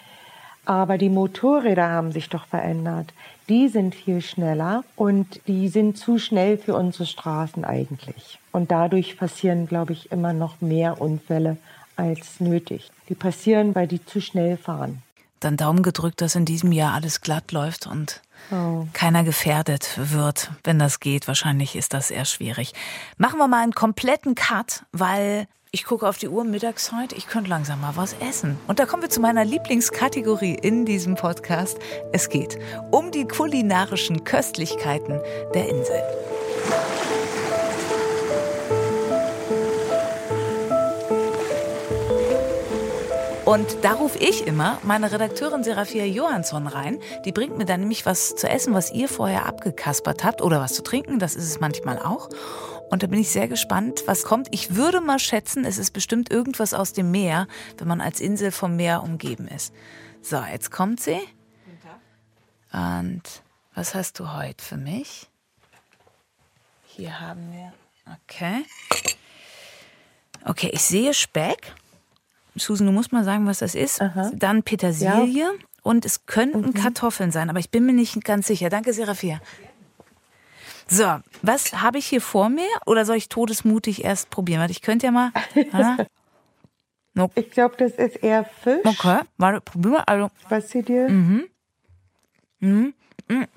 Aber die Motorräder haben sich doch verändert. Die sind viel schneller und die sind zu schnell für unsere Straßen eigentlich. Und dadurch passieren, glaube ich, immer noch mehr Unfälle als nötig. Die passieren, weil die zu schnell fahren. Dann Daumen gedrückt, dass in diesem Jahr alles glatt läuft und oh. keiner gefährdet wird, wenn das geht. Wahrscheinlich ist das eher schwierig. Machen wir mal einen kompletten Cut, weil ich gucke auf die Uhr Mittagszeit, ich könnte langsam mal was essen. Und da kommen wir zu meiner Lieblingskategorie in diesem Podcast. Es geht um die kulinarischen Köstlichkeiten der Insel. Und da rufe ich immer meine Redakteurin Serafia Johansson rein. Die bringt mir dann nämlich was zu essen, was ihr vorher abgekaspert habt oder was zu trinken. Das ist es manchmal auch. Und da bin ich sehr gespannt, was kommt. Ich würde mal schätzen, es ist bestimmt irgendwas aus dem Meer, wenn man als Insel vom Meer umgeben ist. So, jetzt kommt sie. Und was hast du heute für mich? Hier haben wir. Okay. Okay, ich sehe Speck. Susan, du musst mal sagen, was das ist. Aha. Dann Petersilie ja. und es könnten mhm. Kartoffeln sein, aber ich bin mir nicht ganz sicher. Danke, Serafia. So, was habe ich hier vor mir? Oder soll ich todesmutig erst probieren? Warte, ich könnte ja mal. *laughs* Nope. Ich glaube, das ist eher Fisch. Okay, warte, probier mal. Also. Was sie dir? Mhm. Mhm. mhm.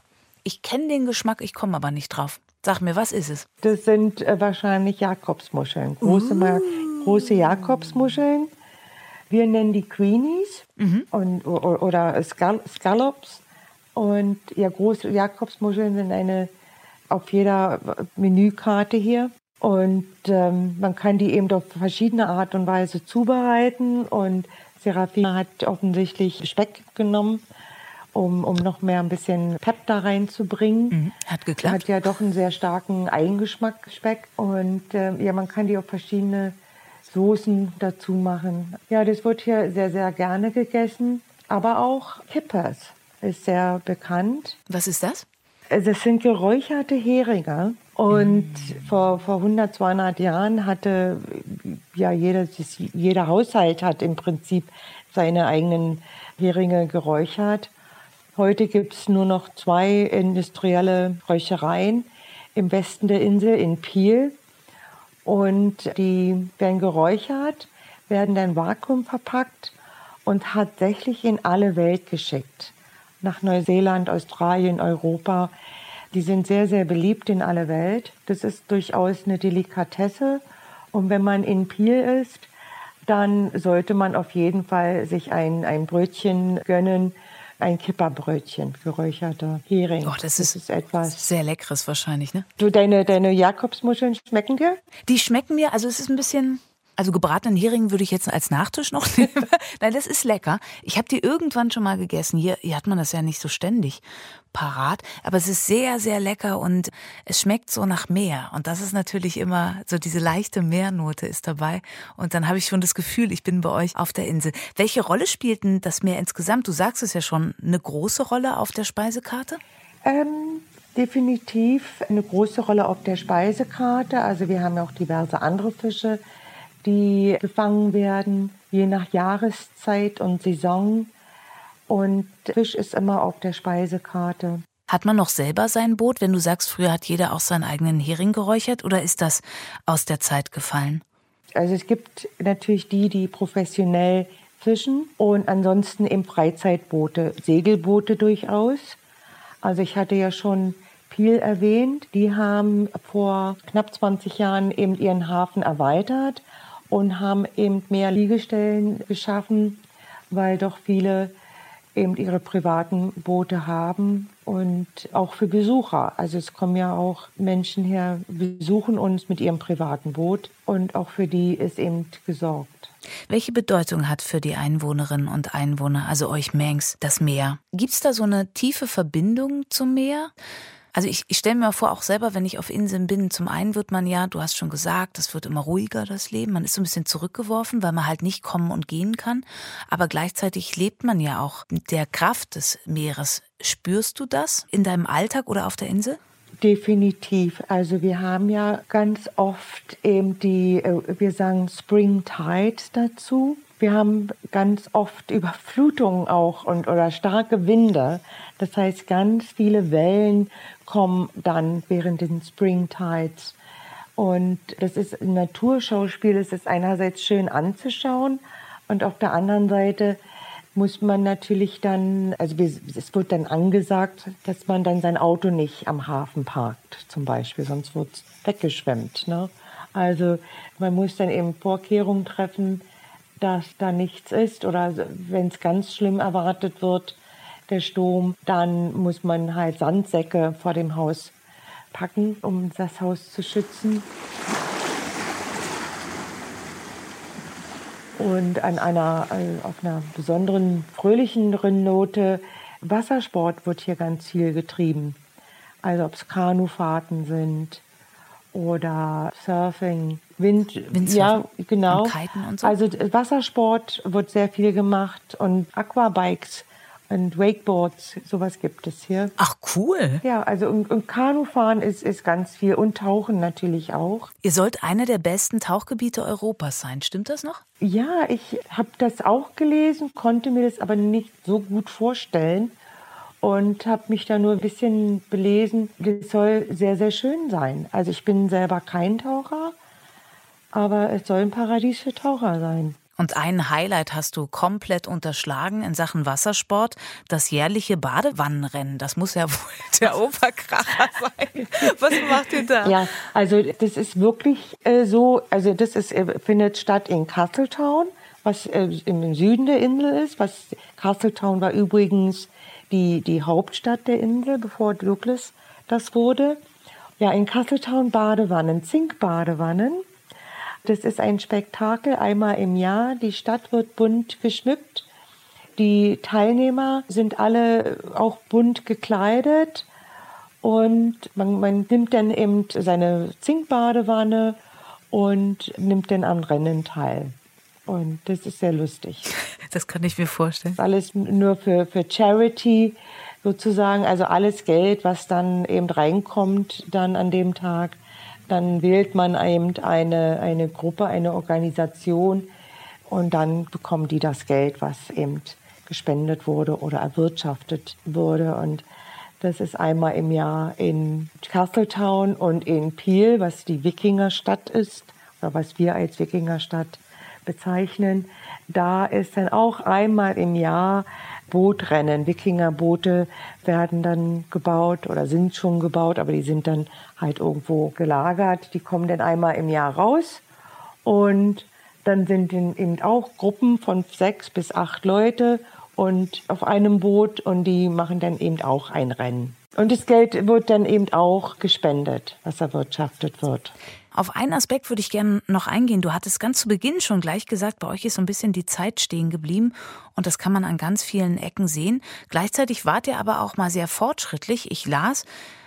Ich kenne den Geschmack, ich komme aber nicht drauf. Sag mir, was ist es? Das sind äh, wahrscheinlich Jakobsmuscheln. Große, uh. große Jakobsmuscheln. Wir nennen die Queenies mhm. und, oder Scallops. Und ja, große Jakobsmuscheln sind eine auf jeder Menükarte hier. Und ähm, man kann die eben auf verschiedene Art und Weise zubereiten. Und Serafina hat offensichtlich Speck genommen, um, um noch mehr ein bisschen Pep da reinzubringen. Mhm. Hat geklappt. Hat ja doch einen sehr starken Eigengeschmack, Speck. Und äh, ja, man kann die auf verschiedene Soßen dazu machen. Ja, das wird hier sehr, sehr gerne gegessen. Aber auch Kippers ist sehr bekannt. Was ist das? Das sind geräucherte Heringe. Und mm. vor, vor 100, 200 Jahren hatte ja jeder, jeder Haushalt hat im Prinzip seine eigenen Heringe geräuchert. Heute gibt es nur noch zwei industrielle Räuchereien im Westen der Insel in Piel. Und die werden geräuchert, werden dann Vakuum verpackt und tatsächlich in alle Welt geschickt. Nach Neuseeland, Australien, Europa. Die sind sehr, sehr beliebt in aller Welt. Das ist durchaus eine Delikatesse. Und wenn man in Piel ist, dann sollte man auf jeden Fall sich ein, ein Brötchen gönnen, ein Kipperbrötchen, geräucherter Hering. Oh, das, das ist, ist, etwas sehr leckeres wahrscheinlich, ne? Du, deine, deine Jakobsmuscheln schmecken dir? Die schmecken mir, also es ist ein bisschen also gebratenen Hering würde ich jetzt als Nachtisch noch *laughs* nehmen. Nein, das ist lecker. Ich habe die irgendwann schon mal gegessen. Hier, hier hat man das ja nicht so ständig parat. Aber es ist sehr, sehr lecker und es schmeckt so nach Meer. Und das ist natürlich immer so diese leichte Meernote ist dabei. Und dann habe ich schon das Gefühl, ich bin bei euch auf der Insel. Welche Rolle spielt denn das Meer insgesamt? Du sagst es ja schon, eine große Rolle auf der Speisekarte? Ähm, definitiv eine große Rolle auf der Speisekarte. Also wir haben ja auch diverse andere Fische die gefangen werden, je nach Jahreszeit und Saison. Und Fisch ist immer auf der Speisekarte. Hat man noch selber sein Boot, wenn du sagst, früher hat jeder auch seinen eigenen Hering geräuchert oder ist das aus der Zeit gefallen? Also es gibt natürlich die, die professionell fischen und ansonsten eben Freizeitboote, Segelboote durchaus. Also ich hatte ja schon Piel erwähnt, die haben vor knapp 20 Jahren eben ihren Hafen erweitert und haben eben mehr Liegestellen geschaffen, weil doch viele eben ihre privaten Boote haben und auch für Besucher. Also es kommen ja auch Menschen her, besuchen uns mit ihrem privaten Boot und auch für die ist eben gesorgt. Welche Bedeutung hat für die Einwohnerinnen und Einwohner, also euch Mengs, das Meer? Gibt es da so eine tiefe Verbindung zum Meer? Also ich, ich stelle mir vor, auch selber, wenn ich auf Inseln bin, zum einen wird man ja, du hast schon gesagt, es wird immer ruhiger, das Leben. Man ist so ein bisschen zurückgeworfen, weil man halt nicht kommen und gehen kann. Aber gleichzeitig lebt man ja auch mit der Kraft des Meeres. Spürst du das in deinem Alltag oder auf der Insel? Definitiv. Also wir haben ja ganz oft eben die, äh, wir sagen Spring Tides dazu. Wir haben ganz oft Überflutungen auch und oder starke Winde. Das heißt, ganz viele Wellen kommen dann während den Spring Tides. Und das ist ein Naturschauspiel. Es ist einerseits schön anzuschauen und auf der anderen Seite muss man natürlich dann, also es wird dann angesagt, dass man dann sein Auto nicht am Hafen parkt, zum Beispiel, sonst wird es weggeschwemmt. Ne? Also man muss dann eben Vorkehrungen treffen, dass da nichts ist oder wenn es ganz schlimm erwartet wird, der Sturm, dann muss man halt Sandsäcke vor dem Haus packen, um das Haus zu schützen. Und an einer, äh, auf einer besonderen, fröhlichen Note, Wassersport wird hier ganz viel getrieben. Also ob es Kanufahrten sind oder Surfing, Wind, Windsurfen ja, genau. Und Kiten und so. Also Wassersport wird sehr viel gemacht und Aquabikes und Wakeboards, sowas gibt es hier. Ach cool. Ja, also und, und Kanufahren ist, ist ganz viel und Tauchen natürlich auch. Ihr sollt einer der besten Tauchgebiete Europas sein, stimmt das noch? Ja, ich habe das auch gelesen, konnte mir das aber nicht so gut vorstellen und habe mich da nur ein bisschen belesen. Das soll sehr, sehr schön sein. Also ich bin selber kein Taucher, aber es soll ein Paradies für Taucher sein. Und ein Highlight hast du komplett unterschlagen in Sachen Wassersport, das jährliche Badewannenrennen. Das muss ja *laughs* wohl der Oberkracher sein. Was macht ihr da? Ja, also das ist wirklich äh, so, also das ist, äh, findet statt in Castletown, was äh, im Süden der Insel ist. Was Castletown war übrigens die, die Hauptstadt der Insel, bevor Douglas das wurde. Ja, in Castletown Badewannen, Zinkbadewannen. Das ist ein Spektakel einmal im Jahr. Die Stadt wird bunt geschmückt. Die Teilnehmer sind alle auch bunt gekleidet. Und man, man nimmt dann eben seine Zinkbadewanne und nimmt dann am Rennen teil. Und das ist sehr lustig. *laughs* Das kann ich mir vorstellen. alles nur für, für Charity sozusagen, also alles Geld, was dann eben reinkommt dann an dem Tag, dann wählt man eben eine, eine Gruppe, eine Organisation und dann bekommen die das Geld, was eben gespendet wurde oder erwirtschaftet wurde. Und das ist einmal im Jahr in Castletown und in Peel, was die Wikingerstadt ist oder was wir als Wikingerstadt bezeichnen. Da ist dann auch einmal im Jahr Bootrennen. Wikingerboote werden dann gebaut oder sind schon gebaut, aber die sind dann halt irgendwo gelagert. Die kommen dann einmal im Jahr raus und dann sind eben auch Gruppen von sechs bis acht Leute und auf einem Boot und die machen dann eben auch ein Rennen. Und das Geld wird dann eben auch gespendet, was erwirtschaftet wird. Auf einen Aspekt würde ich gerne noch eingehen. Du hattest ganz zu Beginn schon gleich gesagt, bei euch ist so ein bisschen die Zeit stehen geblieben und das kann man an ganz vielen Ecken sehen. Gleichzeitig wart ihr aber auch mal sehr fortschrittlich. Ich las,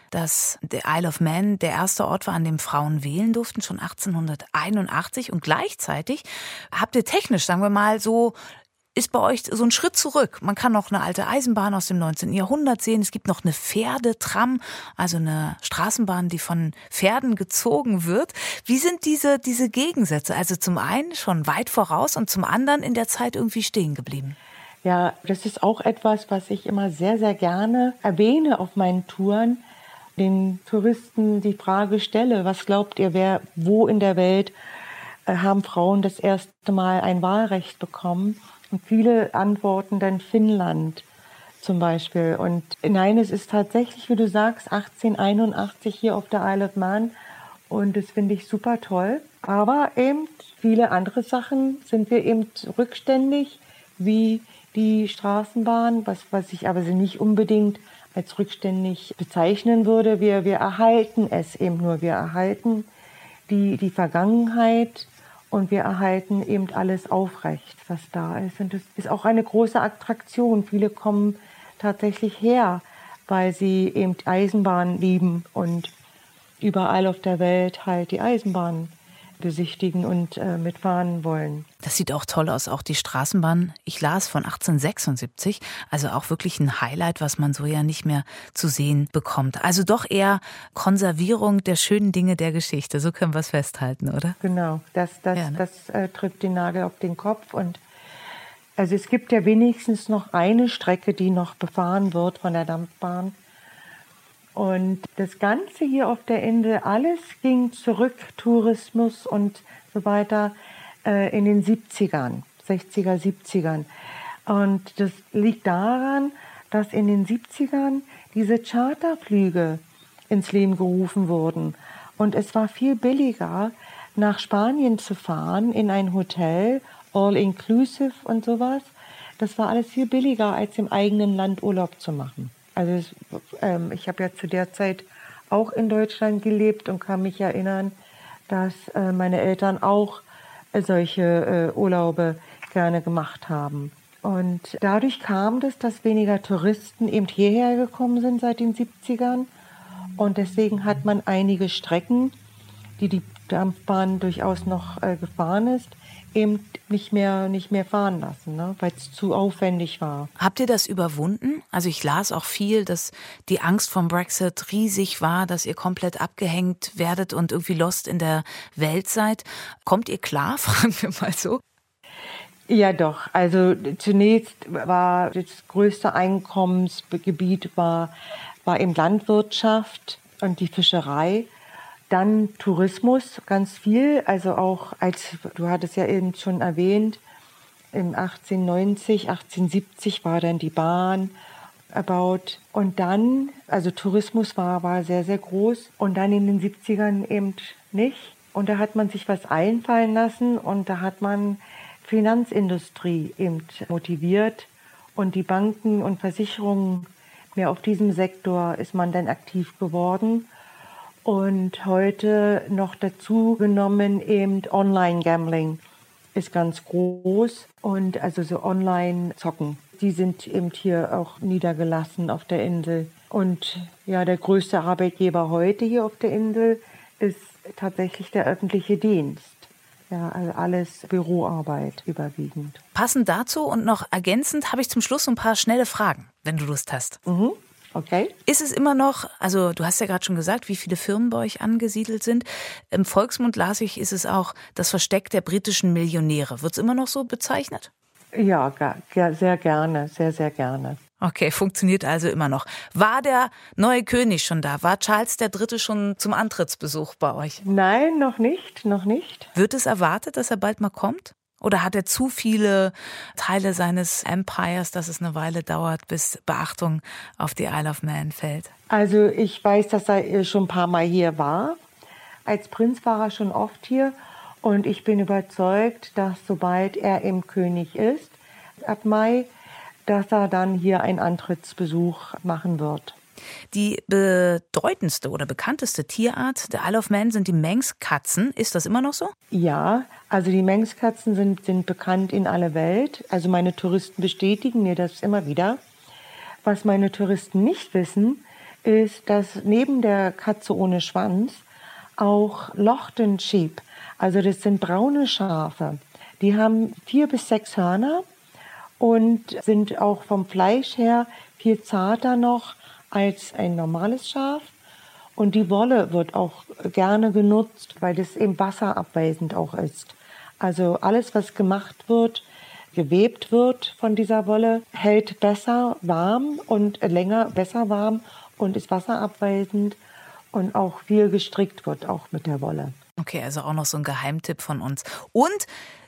dass der Isle of Man der erste Ort war, an dem Frauen wählen durften, schon 1881 und gleichzeitig habt ihr technisch, sagen wir mal, so ist bei euch so ein Schritt zurück. Man kann noch eine alte Eisenbahn aus dem 19. Jahrhundert sehen. Es gibt noch eine Pferdetram, also eine Straßenbahn, die von Pferden gezogen wird. Wie sind diese, diese Gegensätze? Also zum einen schon weit voraus und zum anderen in der Zeit irgendwie stehen geblieben. Ja, das ist auch etwas, was ich immer sehr, sehr gerne erwähne auf meinen Touren. Den Touristen die Frage stelle, was glaubt ihr, wer, wo in der Welt äh, haben Frauen das erste Mal ein Wahlrecht bekommen? Viele antworten dann Finnland zum Beispiel. Und nein, es ist tatsächlich, wie du sagst, 1881 hier auf der Isle of Man. Und das finde ich super toll. Aber eben viele andere Sachen sind wir eben rückständig, wie die Straßenbahn, was, was ich aber nicht unbedingt als rückständig bezeichnen würde. Wir, wir erhalten es eben nur. Wir erhalten die, die Vergangenheit und wir erhalten eben alles aufrecht, was da ist. Und das ist auch eine große Attraktion. Viele kommen tatsächlich her, weil sie eben Eisenbahn lieben und überall auf der Welt halt die Eisenbahn besichtigen und äh, mitfahren wollen. Das sieht auch toll aus, auch die Straßenbahn. Ich las von 1876, also auch wirklich ein Highlight, was man so ja nicht mehr zu sehen bekommt. Also doch eher Konservierung der schönen Dinge der Geschichte. So können wir es festhalten, oder? Genau, das, das, ja, ne? das äh, trifft den Nagel auf den Kopf und also es gibt ja wenigstens noch eine Strecke, die noch befahren wird von der Dampfbahn. Und das Ganze hier auf der Insel, alles ging zurück, Tourismus und so weiter, äh, in den 70ern, 60er, 70ern. Und das liegt daran, dass in den 70ern diese Charterflüge ins Leben gerufen wurden. Und es war viel billiger, nach Spanien zu fahren, in ein Hotel, all inclusive und sowas. Das war alles viel billiger, als im eigenen Land Urlaub zu machen. Also ähm, ich habe ja zu der Zeit auch in Deutschland gelebt und kann mich erinnern, dass äh, meine Eltern auch äh, solche äh, Urlaube gerne gemacht haben. Und dadurch kam das, dass weniger Touristen eben hierher gekommen sind seit den 70ern. Und deswegen hat man einige Strecken, die die Dampfbahn durchaus noch äh, gefahren ist, eben nicht mehr, nicht mehr fahren lassen, ne? weil es zu aufwendig war. Habt ihr das überwunden? Also ich las auch viel, dass die Angst vom Brexit riesig war, dass ihr komplett abgehängt werdet und irgendwie lost in der Welt seid. Kommt ihr klar, *laughs* fragen wir mal so? Ja, doch. Also zunächst war das größte Einkommensgebiet war, war eben Landwirtschaft und die Fischerei. Dann Tourismus, ganz viel. Also auch als, du hattest ja eben schon erwähnt, im 1890, 1870 war dann die Bahn erbaut. Und dann, also Tourismus war, war sehr, sehr groß. Und dann in den 70ern eben nicht. Und da hat man sich was einfallen lassen und da hat man Finanzindustrie eben motiviert und die Banken und Versicherungen mehr auf diesem Sektor ist man dann aktiv geworden. Und heute noch dazu genommen eben Online-Gambling ist ganz groß und also so Online-Zocken. Die sind eben hier auch niedergelassen auf der Insel. Und ja, der größte Arbeitgeber heute hier auf der Insel ist tatsächlich der öffentliche Dienst. Ja, also alles Büroarbeit überwiegend. Passend dazu und noch ergänzend habe ich zum Schluss ein paar schnelle Fragen, wenn du Lust hast. Mhm. Okay. Ist es immer noch, also du hast ja gerade schon gesagt, wie viele Firmen bei euch angesiedelt sind. Im Volksmund las ich, ist es auch das Versteck der britischen Millionäre. Wird es immer noch so bezeichnet? Ja, sehr gerne, sehr, sehr gerne. Okay, funktioniert also immer noch. War der neue König schon da? War Charles III. schon zum Antrittsbesuch bei euch? Nein, noch nicht, noch nicht. Wird es erwartet, dass er bald mal kommt? Oder hat er zu viele Teile seines Empires, dass es eine Weile dauert, bis Beachtung auf die Isle of Man fällt? Also ich weiß, dass er schon ein paar Mal hier war. Als Prinz war er schon oft hier. Und ich bin überzeugt, dass sobald er im König ist, ab Mai, dass er dann hier einen Antrittsbesuch machen wird. Die bedeutendste oder bekannteste Tierart der Isle of Man sind die Manx-Katzen. Ist das immer noch so? Ja, also die Manx-Katzen sind, sind bekannt in aller Welt. Also meine Touristen bestätigen mir das immer wieder. Was meine Touristen nicht wissen, ist, dass neben der Katze ohne Schwanz auch Lochten Sheep, also das sind braune Schafe, die haben vier bis sechs Hörner und sind auch vom Fleisch her viel zarter noch als ein normales Schaf. Und die Wolle wird auch gerne genutzt, weil das eben wasserabweisend auch ist. Also alles, was gemacht wird, gewebt wird von dieser Wolle, hält besser warm und länger besser warm und ist wasserabweisend und auch viel gestrickt wird, auch mit der Wolle. Okay, also auch noch so ein Geheimtipp von uns. Und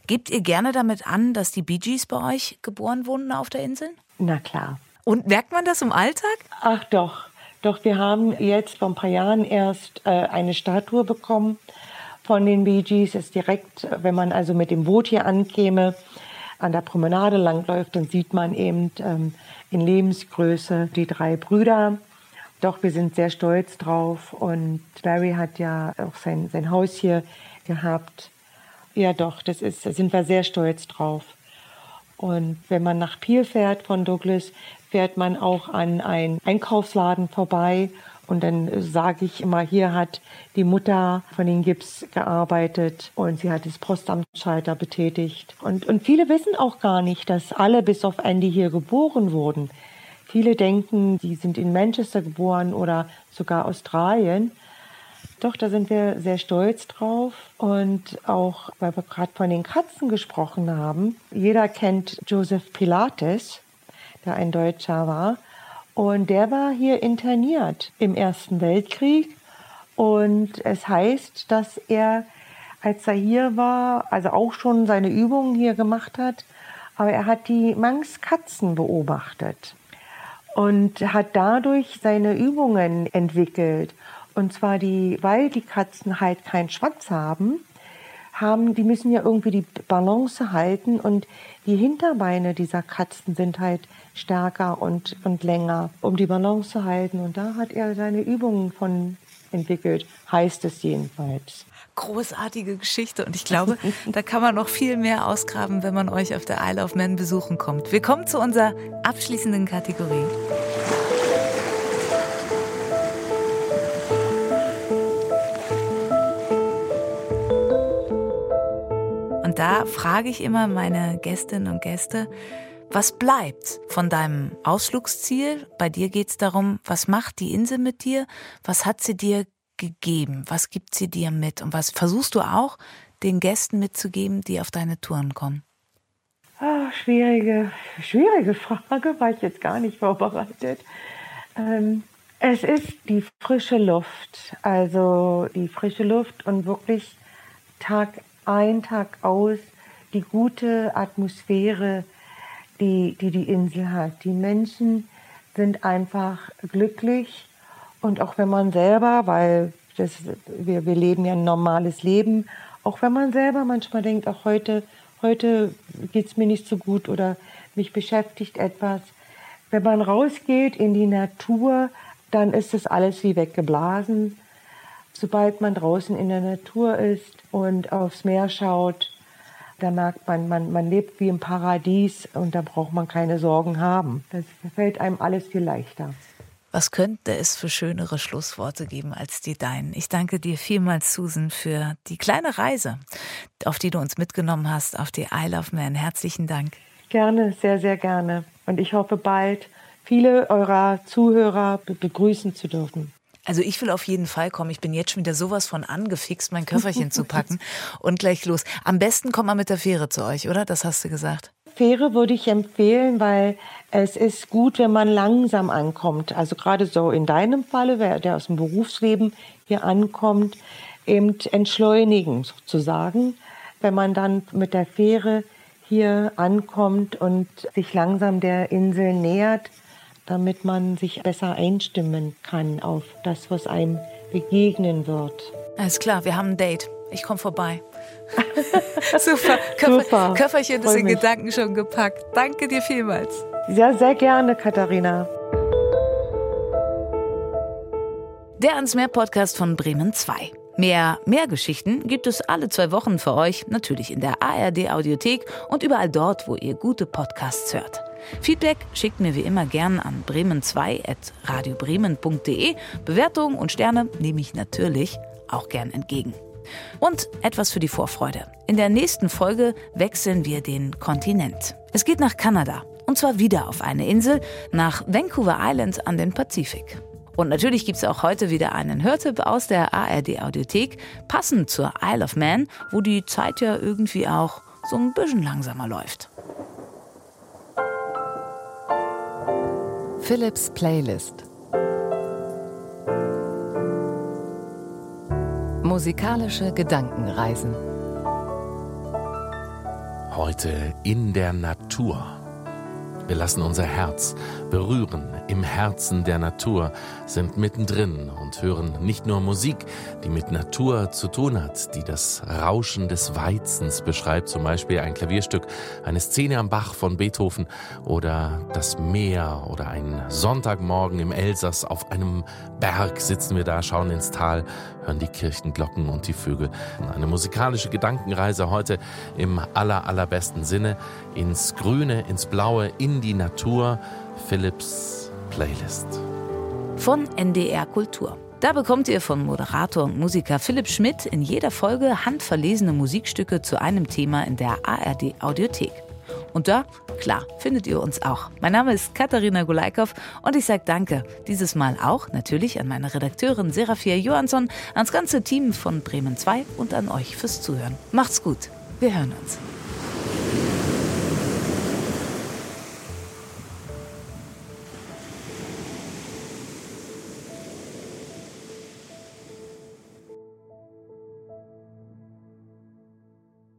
Gebt ihr gerne damit an, dass die Bee Gees bei euch geboren wurden auf der Insel? Na klar. Und merkt man das im Alltag? Ach doch. Doch wir haben jetzt vor ein paar Jahren erst äh, eine Statue bekommen von den Bee Gees. Ist direkt, wenn man also mit dem Boot hier ankäme, an der Promenade langläuft, dann sieht man eben ähm, in Lebensgröße die drei Brüder. Doch wir sind sehr stolz drauf und Barry hat ja auch sein, sein Haus hier gehabt ja, doch, das ist, da sind wir sehr stolz drauf. Und wenn man nach Pier fährt von Douglas, fährt man auch an einen Einkaufsladen vorbei. Und dann sage ich immer, hier hat die Mutter von den Gips gearbeitet und sie hat das Postamtschalter betätigt. Und, und viele wissen auch gar nicht, dass alle bis auf Andy hier geboren wurden. Viele denken, die sind in Manchester geboren oder sogar Australien. Doch, da sind wir sehr stolz drauf. Und auch, weil wir gerade von den Katzen gesprochen haben, jeder kennt Joseph Pilates, der ein Deutscher war. Und der war hier interniert im Ersten Weltkrieg. Und es heißt, dass er, als er hier war, also auch schon seine Übungen hier gemacht hat, aber er hat die Manx-Katzen beobachtet und hat dadurch seine Übungen entwickelt. Und zwar die, weil die Katzen halt keinen Schwanz haben, haben, die müssen ja irgendwie die Balance halten und die Hinterbeine dieser Katzen sind halt stärker und, und länger, um die Balance zu halten. Und da hat er seine Übungen von entwickelt, heißt es jedenfalls. Großartige Geschichte und ich glaube, *laughs* da kann man noch viel mehr ausgraben, wenn man euch auf der Isle of Man besuchen kommt. Wir kommen zu unserer abschließenden Kategorie. Und da frage ich immer meine Gästinnen und Gäste, was bleibt von deinem Ausflugsziel? Bei dir geht es darum, was macht die Insel mit dir? Was hat sie dir gegeben? Was gibt sie dir mit? Und was versuchst du auch den Gästen mitzugeben, die auf deine Touren kommen? Oh, schwierige, schwierige Frage, war ich jetzt gar nicht vorbereitet. Ähm, es ist die frische Luft, also die frische Luft und wirklich Tag ein Tag aus die gute Atmosphäre, die, die die Insel hat. Die Menschen sind einfach glücklich. Und auch wenn man selber, weil das, wir, wir leben ja ein normales Leben, auch wenn man selber manchmal denkt, auch heute, heute geht es mir nicht so gut oder mich beschäftigt etwas, wenn man rausgeht in die Natur, dann ist das alles wie weggeblasen sobald man draußen in der Natur ist und aufs Meer schaut, da merkt man, man, man lebt wie im Paradies und da braucht man keine Sorgen haben. Das fällt einem alles viel leichter. Was könnte es für schönere Schlussworte geben als die deinen? Ich danke dir vielmals, Susan, für die kleine Reise, auf die du uns mitgenommen hast, auf die Isle of Man. Herzlichen Dank. Gerne, sehr, sehr gerne. Und ich hoffe bald, viele eurer Zuhörer begrüßen zu dürfen. Also ich will auf jeden Fall kommen. Ich bin jetzt schon wieder sowas von angefixt, mein Köfferchen zu packen *laughs* und gleich los. Am besten kommt man mit der Fähre zu euch, oder? Das hast du gesagt. Fähre würde ich empfehlen, weil es ist gut, wenn man langsam ankommt. Also gerade so in deinem Falle, wer der aus dem Berufsleben hier ankommt, eben entschleunigen sozusagen. Wenn man dann mit der Fähre hier ankommt und sich langsam der Insel nähert, damit man sich besser einstimmen kann auf das, was einem begegnen wird. Alles klar, wir haben ein Date. Ich komme vorbei. *laughs* Super. Köffer, Super. Köfferchen ist in Gedanken schon gepackt. Danke dir vielmals. Ja, sehr gerne, Katharina. Der ans Meer Podcast von Bremen 2. Mehr Mehrgeschichten gibt es alle zwei Wochen für euch, natürlich in der ARD Audiothek und überall dort, wo ihr gute Podcasts hört. Feedback schickt mir wie immer gern an bremen2.radiobremen.de. Bewertungen und Sterne nehme ich natürlich auch gern entgegen. Und etwas für die Vorfreude. In der nächsten Folge wechseln wir den Kontinent. Es geht nach Kanada. Und zwar wieder auf eine Insel, nach Vancouver Island an den Pazifik. Und natürlich gibt es auch heute wieder einen Hörtipp aus der ARD Audiothek, passend zur Isle of Man, wo die Zeit ja irgendwie auch so ein bisschen langsamer läuft. Philips Playlist. Musikalische Gedankenreisen. Heute in der Natur. Wir lassen unser Herz berühren im Herzen der Natur, sind mittendrin und hören nicht nur Musik, die mit Natur zu tun hat, die das Rauschen des Weizens beschreibt, zum Beispiel ein Klavierstück, eine Szene am Bach von Beethoven oder das Meer oder ein Sonntagmorgen im Elsass auf einem Berg sitzen wir da, schauen ins Tal, hören die Kirchenglocken und die Vögel. Eine musikalische Gedankenreise heute im aller, allerbesten Sinne ins Grüne, ins Blaue, in die Natur. Philips Playlist. Von NDR Kultur. Da bekommt ihr von Moderator und Musiker Philipp Schmidt in jeder Folge handverlesene Musikstücke zu einem Thema in der ARD Audiothek. Und da, klar, findet ihr uns auch. Mein Name ist Katharina Gulaikow und ich sage Danke. Dieses Mal auch natürlich an meine Redakteurin Serafia Johansson, ans ganze Team von Bremen 2 und an euch fürs Zuhören. Macht's gut. Wir hören uns.